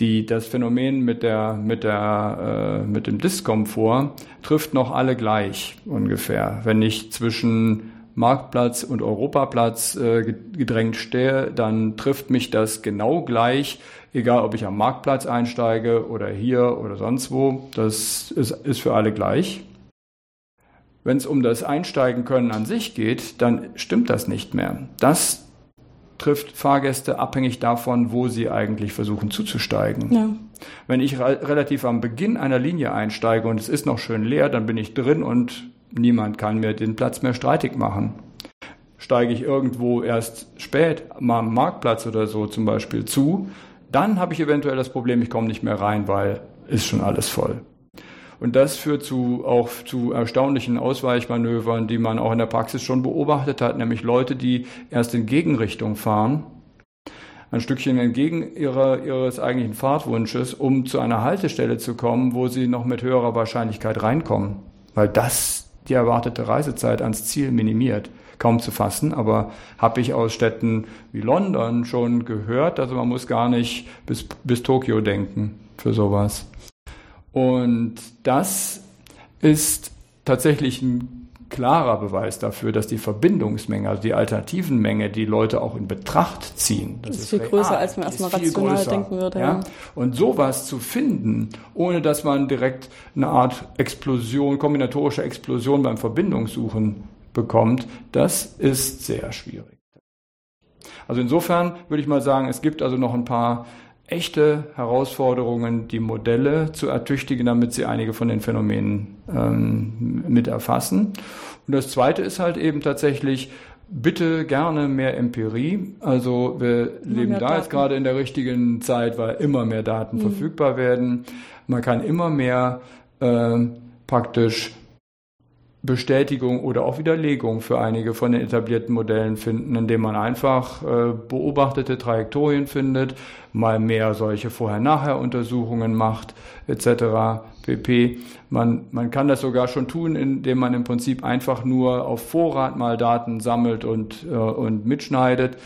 die, das Phänomen mit, der, mit, der, äh, mit dem Diskomfort trifft noch alle gleich ungefähr. Wenn ich zwischen Marktplatz und Europaplatz äh, gedrängt stehe, dann trifft mich das genau gleich Egal, ob ich am Marktplatz einsteige oder hier oder sonst wo, das ist, ist für alle gleich. Wenn es um das Einsteigen können an sich geht, dann stimmt das nicht mehr. Das trifft Fahrgäste abhängig davon, wo sie eigentlich versuchen zuzusteigen. Ja. Wenn ich relativ am Beginn einer Linie einsteige und es ist noch schön leer, dann bin ich drin und niemand kann mir den Platz mehr streitig machen. Steige ich irgendwo erst spät, mal am Marktplatz oder so zum Beispiel zu, dann habe ich eventuell das Problem, ich komme nicht mehr rein, weil ist schon alles voll. Und das führt zu, auch zu erstaunlichen Ausweichmanövern, die man auch in der Praxis schon beobachtet hat, nämlich Leute, die erst in Gegenrichtung fahren, ein Stückchen entgegen ihrer, ihres eigentlichen Fahrtwunsches, um zu einer Haltestelle zu kommen, wo sie noch mit höherer Wahrscheinlichkeit reinkommen. Weil das die erwartete Reisezeit ans Ziel minimiert. Kaum zu fassen, aber habe ich aus Städten wie London schon gehört. Also man muss gar nicht bis, bis Tokio denken für sowas. Und das ist tatsächlich ein klarer Beweis dafür, dass die Verbindungsmenge, also die alternativen Menge, die Leute auch in Betracht ziehen. Das, das ist viel real, größer, als man erstmal rational größer, denken würde. Ja? Und sowas zu finden, ohne dass man direkt eine Art Explosion, kombinatorische Explosion beim Verbindungssuchen bekommt, das ist sehr schwierig. Also insofern würde ich mal sagen, es gibt also noch ein paar echte Herausforderungen, die Modelle zu ertüchtigen, damit sie einige von den Phänomenen ähm, mit erfassen. Und das Zweite ist halt eben tatsächlich, bitte gerne mehr Empirie. Also wir immer leben da Daten. jetzt gerade in der richtigen Zeit, weil immer mehr Daten mhm. verfügbar werden. Man kann immer mehr äh, praktisch Bestätigung oder auch Widerlegung für einige von den etablierten Modellen finden, indem man einfach äh, beobachtete Trajektorien findet, mal mehr solche Vorher-Nachher-Untersuchungen macht, etc. pp. Man, man kann das sogar schon tun, indem man im Prinzip einfach nur auf Vorrat mal Daten sammelt und, äh, und mitschneidet.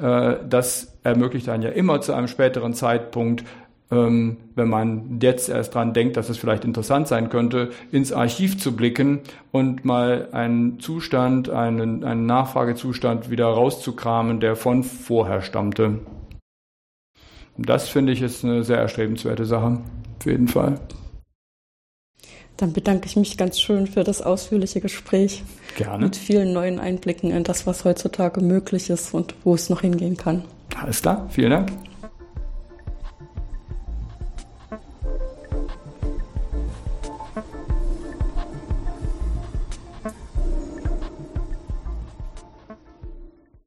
Äh, das ermöglicht dann ja immer zu einem späteren Zeitpunkt wenn man jetzt erst dran denkt, dass es vielleicht interessant sein könnte, ins Archiv zu blicken und mal einen Zustand, einen, einen Nachfragezustand wieder rauszukramen, der von vorher stammte. Das finde ich ist eine sehr erstrebenswerte Sache, auf jeden Fall. Dann bedanke ich mich ganz schön für das ausführliche Gespräch. Gerne. Mit vielen neuen Einblicken in das, was heutzutage möglich ist und wo es noch hingehen kann. Alles klar, vielen Dank.